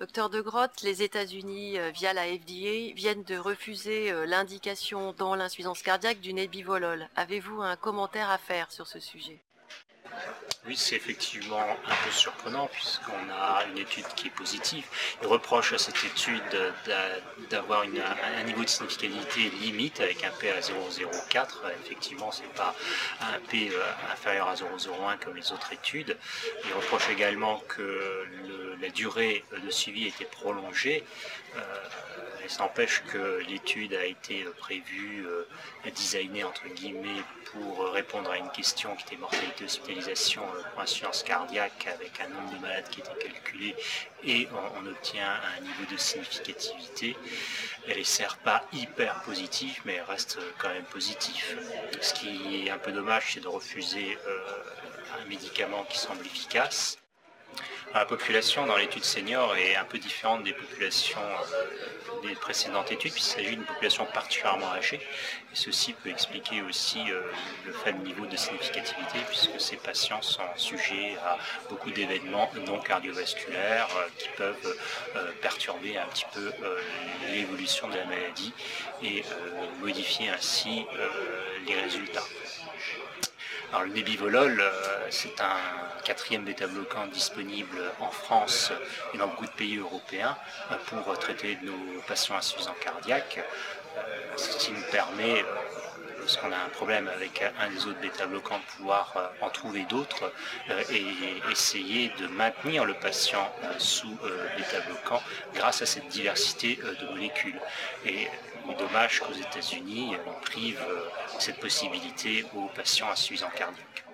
Docteur De Grotte, les États-Unis, euh, via la FDA, viennent de refuser euh, l'indication dans l'insuffisance cardiaque du nebivolol. Avez-vous un commentaire à faire sur ce sujet? Oui, c'est effectivement un peu surprenant puisqu'on a une étude qui est positive. Il reproche à cette étude d'avoir un niveau de significativité limite avec un P à 0,04. Effectivement, ce n'est pas un P euh, inférieur à 0,01 comme les autres études. Il reproche également que la durée de suivi a été prolongée. Euh, ça empêche que l'étude a été prévue, euh, designée entre guillemets pour répondre à une question qui était mortalité hospitalisation euh, pour insuffisance cardiaque avec un nombre de malades qui était calculé et on, obtient un niveau de significativité. Elle n'est certes pas hyper positive mais elle reste quand même positive. Ce qui est un peu dommage c'est de refuser un médicament qui semble efficace la population dans l'étude senior est un peu différente des populations euh, des précédentes études, puisqu'il s'agit d'une population particulièrement âgée. Ceci peut expliquer aussi euh, le faible niveau de significativité, puisque ces patients sont sujets à beaucoup d'événements non cardiovasculaires euh, qui peuvent perturber un petit peu l'évolution de la maladie et modifier ainsi les résultats. Alors, le Nebivolol, c'est un quatrième bêta-bloquant disponible en France et dans beaucoup de pays européens euh, pour traiter nos patients insuffisants cardiaques, euh, ce qui nous permet lorsqu'on a un problème avec un des autres bêta-bloquants, pouvoir en trouver d'autres et essayer de maintenir le patient sous bêta-bloquant grâce à cette diversité de molécules. Et dommage qu'aux États-Unis, on prive cette possibilité aux patients insuffisants cardiaques.